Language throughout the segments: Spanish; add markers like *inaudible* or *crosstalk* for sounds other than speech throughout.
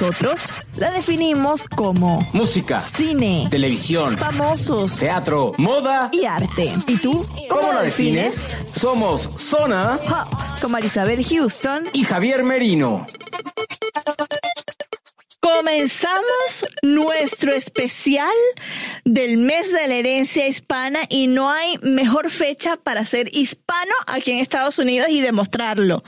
Nosotros la definimos como Música, cine, televisión, famosos teatro, moda. y arte. ¿Y tú? ¿Cómo la defines? Somos Zona Pop, con Marisabel Houston. y Javier Merino. Comenzamos nuestro especial del mes de la herencia hispana y no hay mejor fecha para ser hispano aquí en Estados Unidos y demostrarlo.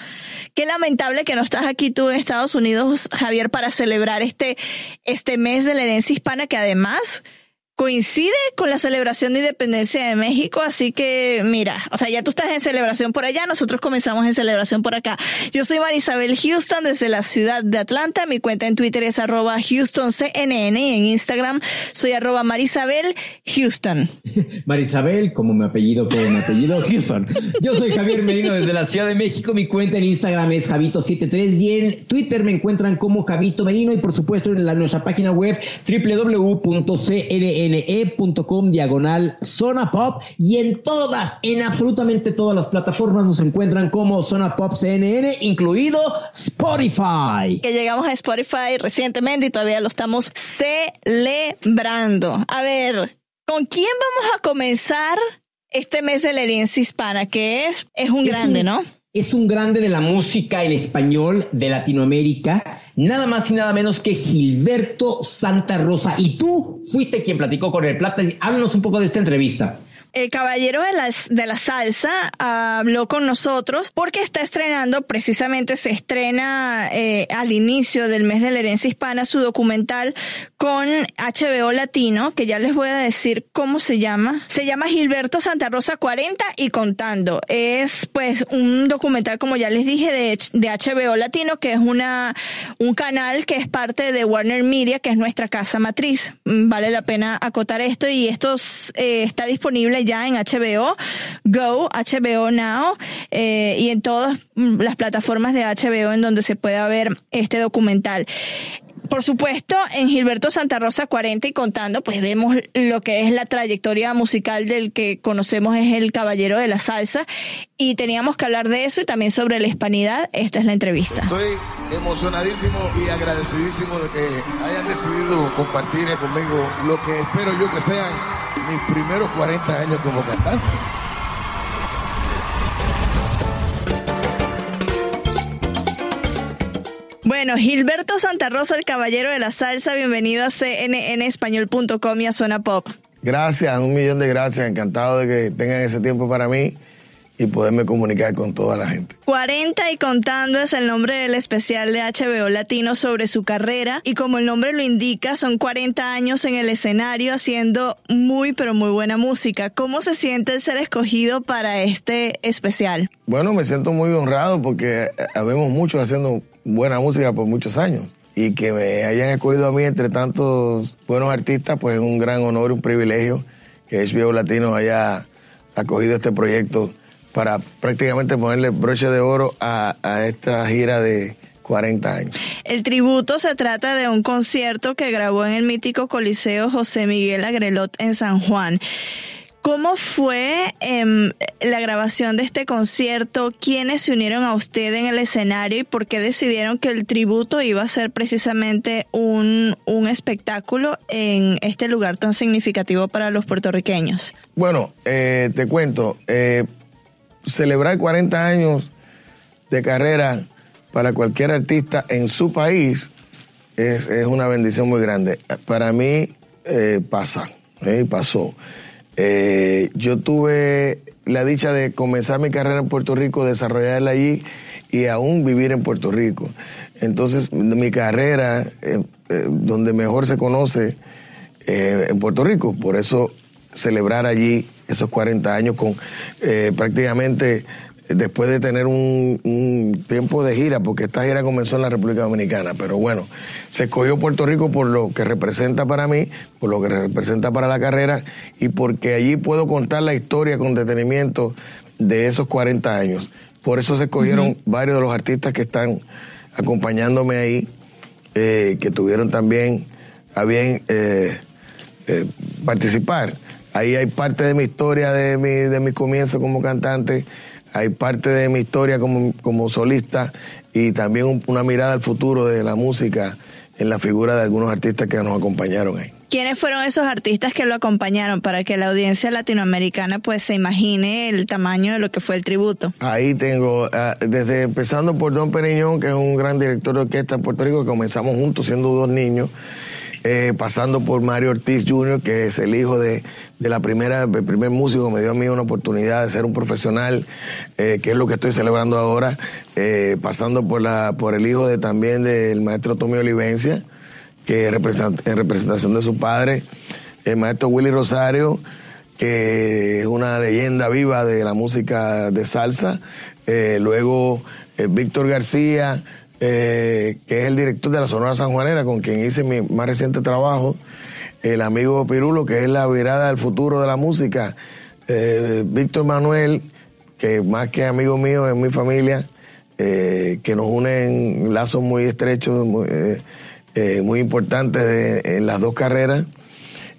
Qué lamentable que no estás aquí tú en Estados Unidos, Javier, para celebrar este, este mes de la herencia hispana que además coincide con la celebración de independencia de México, así que mira, o sea, ya tú estás en celebración por allá, nosotros comenzamos en celebración por acá. Yo soy Marisabel Houston desde la ciudad de Atlanta, mi cuenta en Twitter es arroba HoustonCNN y en Instagram soy arroba Marisabel Houston. *laughs* Marisabel, como mi apellido, como mi apellido, Houston. Yo soy Javier Merino desde la Ciudad de México. Mi cuenta en Instagram es Javito73 y en Twitter me encuentran como Javito Merino y por supuesto en nuestra página web www.cnne.com diagonal Zona Pop y en todas, en absolutamente todas las plataformas nos encuentran como Zona Pop CNN, incluido Spotify. Que llegamos a Spotify recientemente y todavía lo estamos celebrando. A ver, ¿con quién vamos a comenzar este mes de la herencia hispana? Que es, es un Es grande, un- ¿no? Es un grande de la música en español de Latinoamérica, nada más y nada menos que Gilberto Santa Rosa. Y tú fuiste quien platicó con el Plata. Háblanos un poco de esta entrevista. El caballero de la, de la salsa habló con nosotros porque está estrenando, precisamente se estrena eh, al inicio del mes de la herencia hispana su documental con HBO Latino, que ya les voy a decir cómo se llama. Se llama Gilberto Santa Rosa 40 y contando. Es pues un documental, como ya les dije, de, de HBO Latino, que es una, un canal que es parte de Warner Media, que es nuestra casa matriz. Mm, Vale la pena acotar esto y esto eh, está disponible ya en HBO Go, HBO Now eh, y en todas mm, las plataformas de HBO en donde se pueda ver este documental. Por supuesto, en Gilberto Santa Rosa 40 y contando, pues vemos lo que es la trayectoria musical del que conocemos es el caballero de la salsa y teníamos que hablar de eso y también sobre la hispanidad. Esta es la entrevista. Estoy emocionadísimo y agradecidísimo de que hayan decidido compartir conmigo lo que espero yo que sean mis primeros 40 años como cantante. Bueno, Gilberto Santa Rosa, el caballero de la salsa, bienvenido a cnnespañol.com y a Zona Pop. Gracias, un millón de gracias. Encantado de que tengan ese tiempo para mí y poderme comunicar con toda la gente. 40 y contando es el nombre del especial de HBO Latino sobre su carrera y como el nombre lo indica, son 40 años en el escenario haciendo muy pero muy buena música. ¿Cómo se siente el ser escogido para este especial? Bueno, me siento muy honrado porque habemos muchos haciendo buena música por muchos años. Y que me hayan escogido a mí entre tantos buenos artistas, pues es un gran honor y un privilegio que HBO Latino haya acogido este proyecto para prácticamente ponerle broche de oro a, a esta gira de 40 años. El tributo se trata de un concierto que grabó en el mítico Coliseo José Miguel Agrelot en San Juan. ¿Cómo fue em, la grabación de este concierto? ¿Quiénes se unieron a usted en el escenario y por qué decidieron que el tributo iba a ser precisamente un, un espectáculo en este lugar tan significativo para los puertorriqueños? Bueno, eh, te cuento, eh, celebrar 40 años de carrera para cualquier artista en su país es, es una bendición muy grande. Para mí eh, pasa, eh, pasó. Eh, yo tuve la dicha de comenzar mi carrera en Puerto Rico, desarrollarla allí y aún vivir en Puerto Rico. Entonces, mi carrera, donde mejor se conoce, en Puerto Rico. Por eso celebrar allí esos 40 años con prácticamente después de tener un, tiempo de gira, porque esta gira comenzó en la República Dominicana, pero bueno, se escogió Puerto Rico por lo que representa para mí, por lo que representa para la carrera y porque allí puedo contar la historia con detenimiento de esos 40 años. Por eso se escogieron varios de los artistas que están acompañándome ahí, eh, que tuvieron también a bien eh, eh, participar. Ahí hay parte de mi historia, de mi, de mi comienzo como cantante, hay parte de mi historia como, como solista y también una mirada al futuro de la música en la figura de algunos artistas que nos acompañaron ahí. ¿Quiénes fueron esos artistas que lo acompañaron para que la audiencia latinoamericana pues se imagine el tamaño de lo que fue el tributo? Ahí tengo, ah, desde empezando por Don Periñón, que es un gran director de orquesta en Puerto Rico, que comenzamos juntos siendo dos niños, eh, pasando por Mario Ortiz Jr., que es el hijo de, de la primera, el primer músico, me dio a mí una oportunidad de ser un profesional, eh, que es lo que estoy celebrando ahora, eh, pasando por la, por el hijo de también del maestro Tommy Olivencia, que en representación de su padre, el maestro Willy Rosario, que es una leyenda viva de la música de salsa, luego Víctor García, eh, que es el director de la Sonora Sanjuanera, con quien hice mi más reciente trabajo, el amigo Pirulo, que es la virada del futuro de la música, eh, Víctor Manuel, que más que amigo mío es mi familia, eh, que nos unen lazos muy estrechos, muy, importantes en las dos carreras,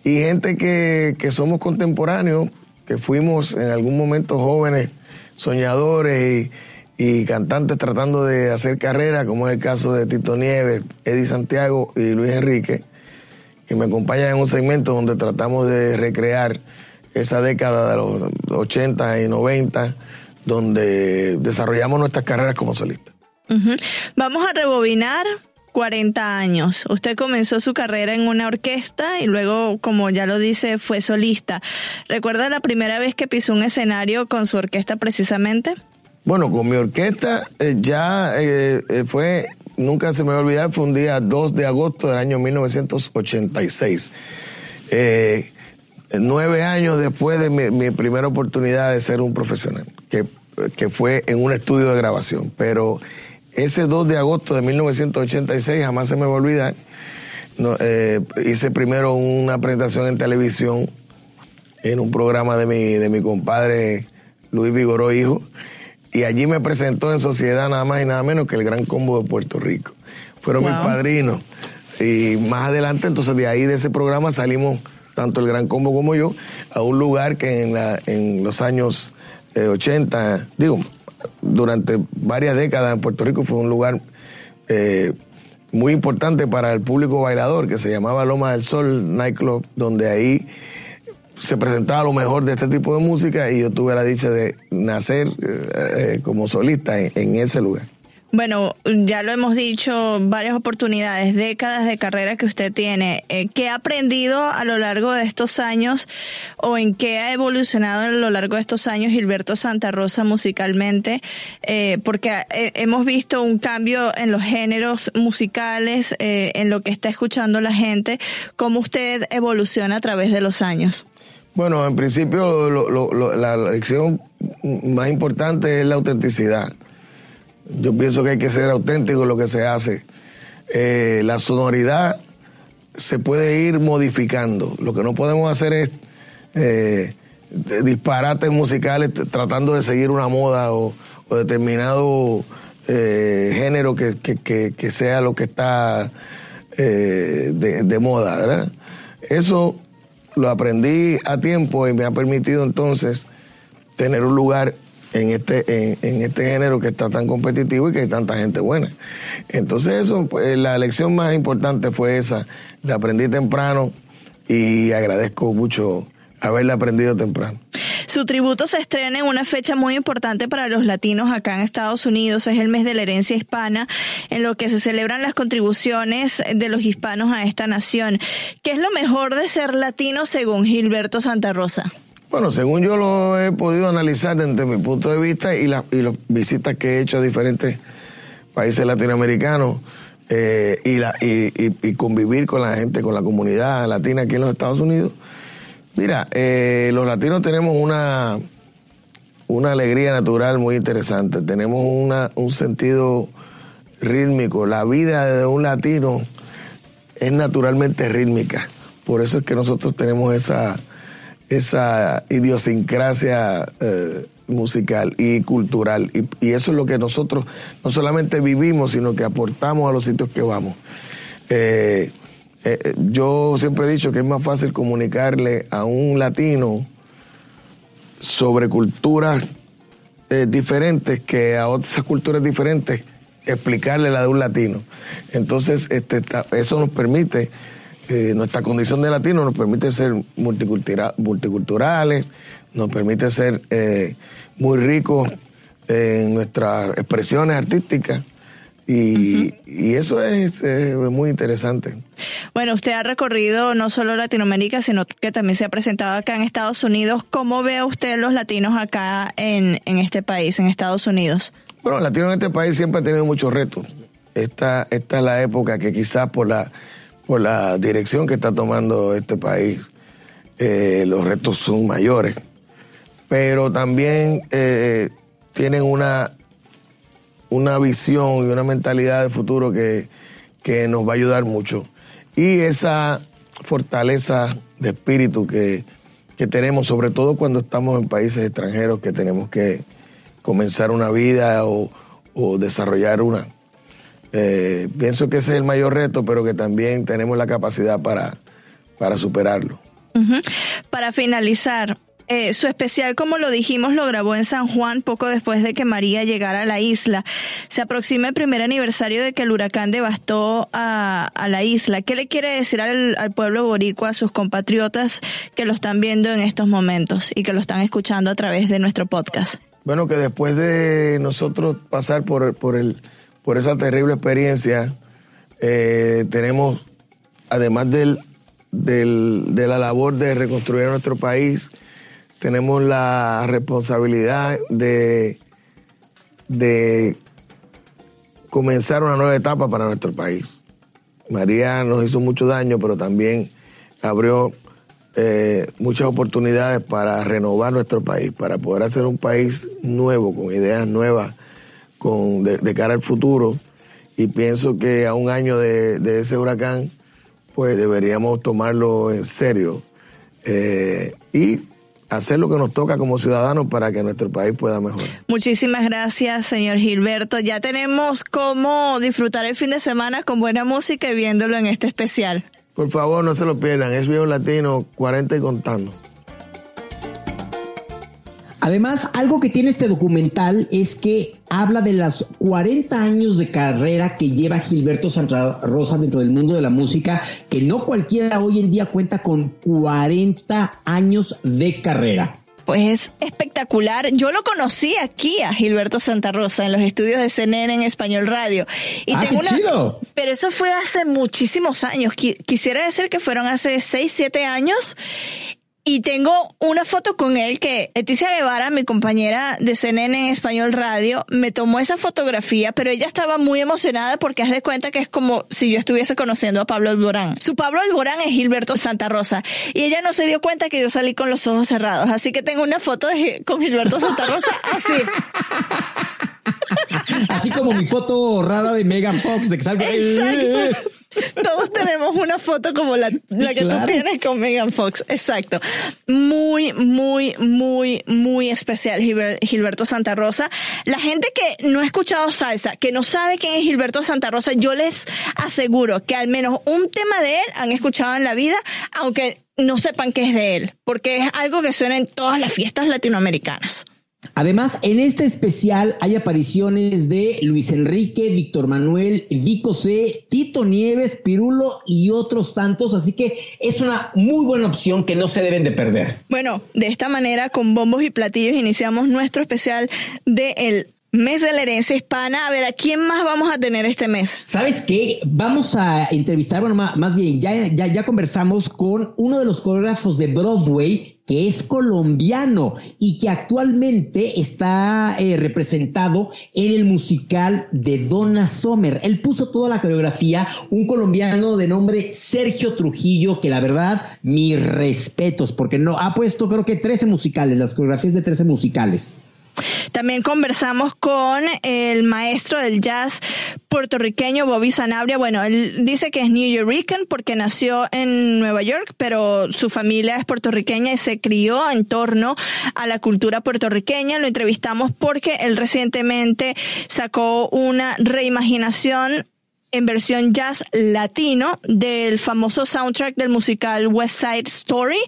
y gente que, que somos contemporáneos, que fuimos en algún momento jóvenes, soñadores y y cantantes tratando de hacer carrera, como es el caso de Tito Nieves, Eddie Santiago y Luis Enrique, que me acompañan en un segmento donde tratamos de recrear esa década de los 80 y 90, donde desarrollamos nuestras carreras como solistas. Vamos a rebobinar 40 años. Usted comenzó su carrera en una orquesta y luego, como ya lo dice, fue solista. ¿Recuerda la primera vez que pisó un escenario con su orquesta precisamente? Bueno, con mi orquesta eh, ya eh, eh, fue, nunca se me va a olvidar, fue un día 2 de agosto del año 1986. nueve años después de mi, primera oportunidad de ser un profesional, que, que fue en un estudio de grabación. Pero ese 2 de agosto de 1986 jamás se me va a olvidar. hice primero una presentación en televisión en un programa de mi, de mi compadre Luis Vigoró Hijo y allí me presentó en sociedad nada más y nada menos que el Gran Combo de Puerto Rico. Fueron mis padrinos. Y más adelante, entonces de ahí de ese programa salimos, tanto el Gran Combo como yo, a un lugar que en, la, en los años 80, eh, digo, durante varias décadas en Puerto Rico fue un lugar eh, muy importante para el público bailador que se llamaba Loma del Sol Nightclub, donde ahí se presentaba lo mejor de este tipo de música y yo tuve la dicha de nacer eh, eh, como solista en, ese lugar. Bueno, ya lo hemos dicho, varias oportunidades, décadas de carrera que usted tiene. Eh, ¿Qué ha aprendido a lo largo de estos años o en qué ha evolucionado a lo largo de estos años Gilberto Santa Rosa musicalmente? porque hemos visto un cambio en los géneros musicales, en lo que está escuchando la gente. ¿Cómo usted evoluciona a través de los años? Bueno, en principio la lección más importante es la autenticidad. Yo pienso que hay que ser auténtico en lo que se hace. Eh, la sonoridad se puede ir modificando. Lo que no podemos hacer es eh, disparates musicales tratando de seguir una moda o, determinado eh, género que, sea lo que está de, de moda, ¿verdad? Eso lo aprendí a tiempo y me ha permitido entonces tener un lugar en este, en, este género que está tan competitivo y que hay tanta gente buena. Entonces eso, pues, la lección más importante fue esa, la aprendí temprano y agradezco mucho haberla aprendido temprano. Su tributo se estrena en una fecha muy importante para los latinos acá en Estados Unidos, es el mes de la herencia hispana, en lo que se celebran las contribuciones de los hispanos a esta nación. ¿Qué es lo mejor de ser latino según Gilberto Santa Rosa? Bueno, según yo lo he podido analizar desde mi punto de vista y, las y las visitas que he hecho a diferentes países latinoamericanos eh, y, la, y, convivir con la gente, con la comunidad latina aquí en los Estados Unidos. Mira, eh, los latinos tenemos una, una alegría natural muy interesante, tenemos una, un sentido rítmico. La vida de un latino es naturalmente rítmica, por eso es que nosotros tenemos esa esa idiosincrasia eh, musical y cultural. Y, eso es lo que nosotros no solamente vivimos, sino que aportamos a los sitios que vamos. Eh, eh, yo siempre he dicho que es más fácil comunicarle a un latino sobre culturas diferentes que a otras culturas diferentes explicarle la de un latino. Entonces, este, eso nos permite eh, nuestra condición de latino nos permite ser multiculturales, nos permite ser eh, muy ricos en nuestras expresiones artísticas. Y, eso es, muy interesante. Bueno, usted ha recorrido no solo Latinoamérica, sino que también se ha presentado acá en Estados Unidos. ¿Cómo ve usted los latinos acá en, en este país, en Estados Unidos? Bueno, los latinos en este país siempre han tenido muchos retos. Esta, esta es la época que quizás por la por la dirección que está tomando este país, eh, los retos son mayores, pero también eh, tienen una, una visión y una mentalidad de futuro que, que nos va a ayudar mucho. Y esa fortaleza de espíritu que, que tenemos, sobre todo cuando estamos en países extranjeros, que tenemos que comenzar una vida o, o desarrollar una, eh, pienso que ese es el mayor reto, pero que también tenemos la capacidad para, para superarlo. Para finalizar, eh, su especial, como lo dijimos, lo grabó en San Juan poco después de que María llegara a la isla. Se aproxima el primer aniversario de que el huracán devastó a, la isla. ¿Qué le quiere decir al, al, pueblo boricua, a sus compatriotas que lo están viendo en estos momentos y que lo están escuchando a través de nuestro podcast? Bueno, que después de nosotros pasar por, por el por esa terrible experiencia. Eh, tenemos, además del, de la labor de reconstruir nuestro país, tenemos la responsabilidad de, de comenzar una nueva etapa para nuestro país. María nos hizo mucho daño, pero también abrió eh, muchas oportunidades para renovar nuestro país, para poder hacer un país nuevo, con ideas nuevas, con, de, cara al futuro y pienso que a un año de, ese huracán pues deberíamos tomarlo en serio eh, y hacer lo que nos toca como ciudadanos para que nuestro país pueda mejorar. Muchísimas gracias, señor Gilberto. Ya tenemos cómo disfrutar el fin de semana con buena música y viéndolo en este especial. Por favor, no se lo pierdan. Es Viejo Latino 40 y contando. Además, algo que tiene este documental es que habla de los 40 años de carrera que lleva Gilberto Santa Rosa dentro del mundo de la música, que no cualquiera hoy en día cuenta con 40 años de carrera. Pues es espectacular. Yo lo conocí aquí a Gilberto Santa Rosa en los estudios de CNN en Español Radio. Y ah, tengo una... Pero eso fue hace muchísimos años. Quisiera decir que fueron hace 6, 7 años. Y tengo una foto con él que Leticia Guevara, mi compañera de CNN en Español Radio, me tomó esa fotografía, pero ella estaba muy emocionada porque haz de cuenta que es como si yo estuviese conociendo a Pablo Alborán. Su Pablo Alborán es Gilberto Santa Rosa y ella no se dio cuenta que yo salí con los ojos cerrados, así que tengo una foto con Gilberto Santa Rosa así. *laughs* Así como mi foto rara de Megan Fox, de que. Exacto. Todos tenemos una foto como la, la que tú tienes con Megan Fox. Exacto. Muy, muy, muy, muy especial Gilberto Santa Rosa. La gente que no ha escuchado salsa, que no sabe quién es Gilberto Santa Rosa, yo les aseguro que al menos un tema de él han escuchado en la vida, aunque no sepan qué es de él, porque es algo que suena en todas las fiestas latinoamericanas. Además, en este especial hay apariciones de Luis Enrique, Víctor Manuel, Vico C, Tito Nieves, Pirulo y otros tantos, así que es una muy buena opción que no se deben de perder. Bueno, de esta manera, con bombos y platillos, iniciamos nuestro especial de el mes de la herencia hispana. A ver, ¿a quién más vamos a tener este mes? ¿Sabes qué? Vamos a entrevistar, bueno, más, bien, ya, ya, ya conversamos con uno de los coreógrafos de Broadway que es colombiano y que actualmente está eh, representado en el musical de Donna Sommer. Él puso toda la coreografía, un colombiano de nombre Sergio Trujillo, que la verdad, mis respetos, porque no ha puesto creo que 13 musicales, las coreografías de 13 musicales. También conversamos con el maestro del jazz puertorriqueño Bobby Sanabria. Bueno, él dice que es New Yorker porque nació en Nueva York, pero su familia es puertorriqueña y se crió en torno a la cultura puertorriqueña. Lo entrevistamos porque él recientemente sacó una reimaginación en versión jazz latino del famoso soundtrack del musical West Side Story.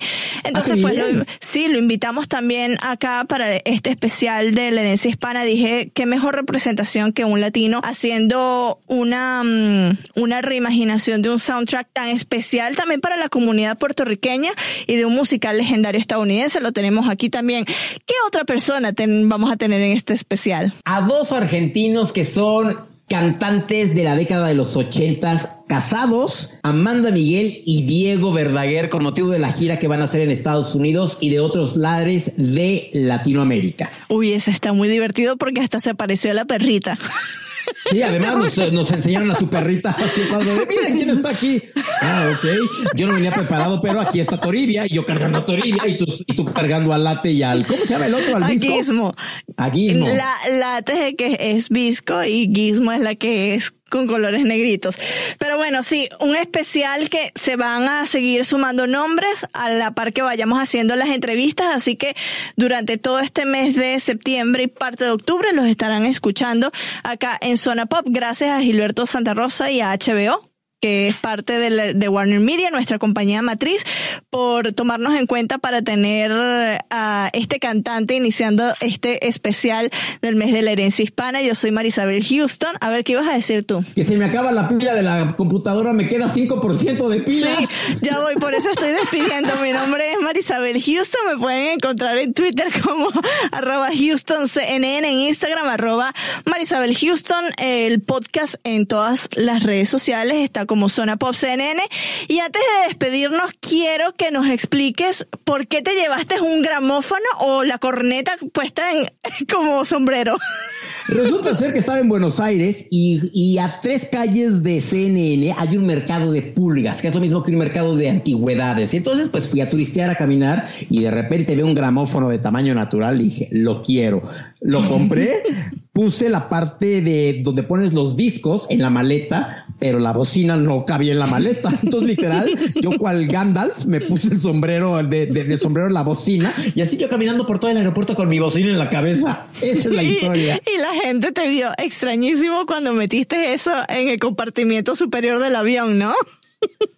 Entonces, ah, pues sí, lo invitamos también acá para este especial de la herencia hispana. Dije, qué mejor representación que un latino haciendo una, mm, una reimaginación de un soundtrack tan especial también para la comunidad puertorriqueña y de un musical legendario estadounidense. Lo tenemos aquí también. ¿Qué otra persona vamos a tener en este especial? A dos argentinos que son cantantes de la década de los ochentas casados, Amanda Miguel y Diego Verdaguer, con motivo de la gira que van a hacer en Estados Unidos y de otros lares de Latinoamérica. Uy, ese está muy divertido porque hasta se apareció la perrita. *laughs* Sí, además nos, enseñaron a su perrita así cuando miren quién está aquí. Ah, ok. Yo no venía preparado, pero aquí está Toribia y yo cargando a Toribia y tú, y tú cargando al late y al. ¿Cómo se llama el otro? Al disco. A Gizmo. La late que es visco y Gizmo es la que es con colores negritos. Pero bueno, sí, un especial que se van a seguir sumando nombres a la par que vayamos haciendo las entrevistas, así que durante todo este mes de septiembre y parte de octubre los estarán escuchando acá en Zona Pop, gracias a Gilberto Santa Rosa y a HBO que es parte de, Warner Media, nuestra compañía matriz, por tomarnos en cuenta para tener a este cantante iniciando este especial del mes de la herencia hispana. Yo soy Marisabel Houston. A ver, ¿qué ibas a decir tú? Que se me acaba la pila de la computadora, me queda 5% de pila. Sí, ya voy, por eso estoy despidiendo. Mi nombre es Marisabel Houston. Me pueden encontrar en Twitter como *laughs* arroba HoustonCNN, en Instagram arroba Marisabel Houston. El podcast en todas las redes sociales está como Zona Pop CNN. Y antes de despedirnos, quiero que nos expliques por qué te llevaste un gramófono o la corneta puesta en, *laughs* como sombrero. Resulta ser que estaba en Buenos Aires y, y, a tres calles de CNN hay un mercado de pulgas, que es lo mismo que un mercado de antigüedades. Y entonces, pues fui a turistear, a caminar y de repente veo un gramófono de tamaño natural y dije, lo quiero. Lo compré, *laughs* puse la parte de donde pones los discos en la maleta, pero la bocina no cabía en la maleta. Entonces, literal, yo *laughs* cual Gandalf me puse el sombrero de, de, sombrero en la bocina y así yo caminando por todo el aeropuerto con mi bocina en la cabeza. Esa es la historia. Y, la gente te vio extrañísimo cuando metiste eso en el compartimiento superior del avión, ¿no?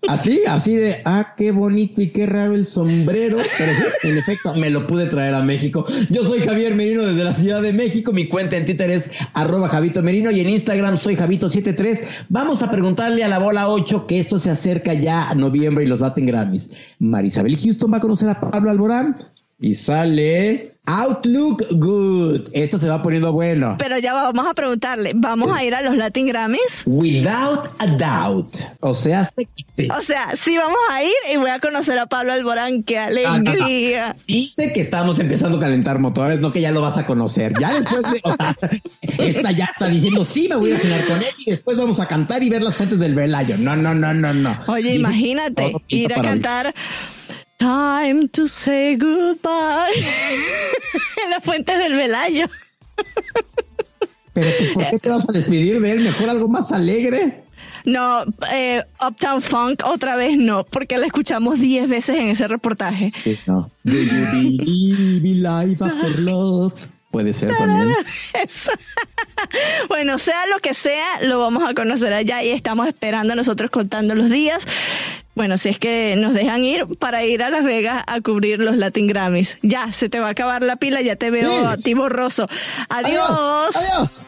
Así, así de, ah, qué bonito y qué raro el sombrero. Pero sí, en efecto, me lo pude traer a México. Yo soy Javier Merino desde la Ciudad de México. Mi cuenta en Twitter es arroba Javito Merino y en Instagram soy Javito73. Vamos a preguntarle a la bola 8 que esto se acerca ya a noviembre y los Latin Grammys. Marisabel Houston va a conocer a Pablo Alborán y sale Outlook Good. Esto se va poniendo bueno. Pero ya vamos a preguntarle, ¿vamos a ir a los Latin Grammys? Without a doubt. O sea, sí. O sea, sí vamos a ir y voy a conocer a Pablo Alborán. ¡Qué alegría! Dice que estamos empezando a calentar motores, no que ya lo vas a conocer. Ya después de, o sea, esta ya está diciendo, sí, me voy a cenar con él y después vamos a cantar y ver las fuentes del Velayo. No, no, no, no, no. Oye, imagínate ir a cantar... Time to say goodbye. *laughs* en las fuentes del Velayo. Pero pues, ¿por qué te vas a despedir de él? Mejor algo más alegre. No, eh, Uptown Funk otra vez no, porque la escuchamos diez veces en ese reportaje. Sí, no. Do you believe after love? Puede ser también. bueno, sea lo que sea, lo vamos a conocer allá y estamos esperando nosotros contando los días. Bueno, si es que nos dejan ir para ir a Las Vegas a cubrir los Latin Grammys. Ya, se te va a acabar la pila, ya te veo a ti borroso. Adiós. Adiós.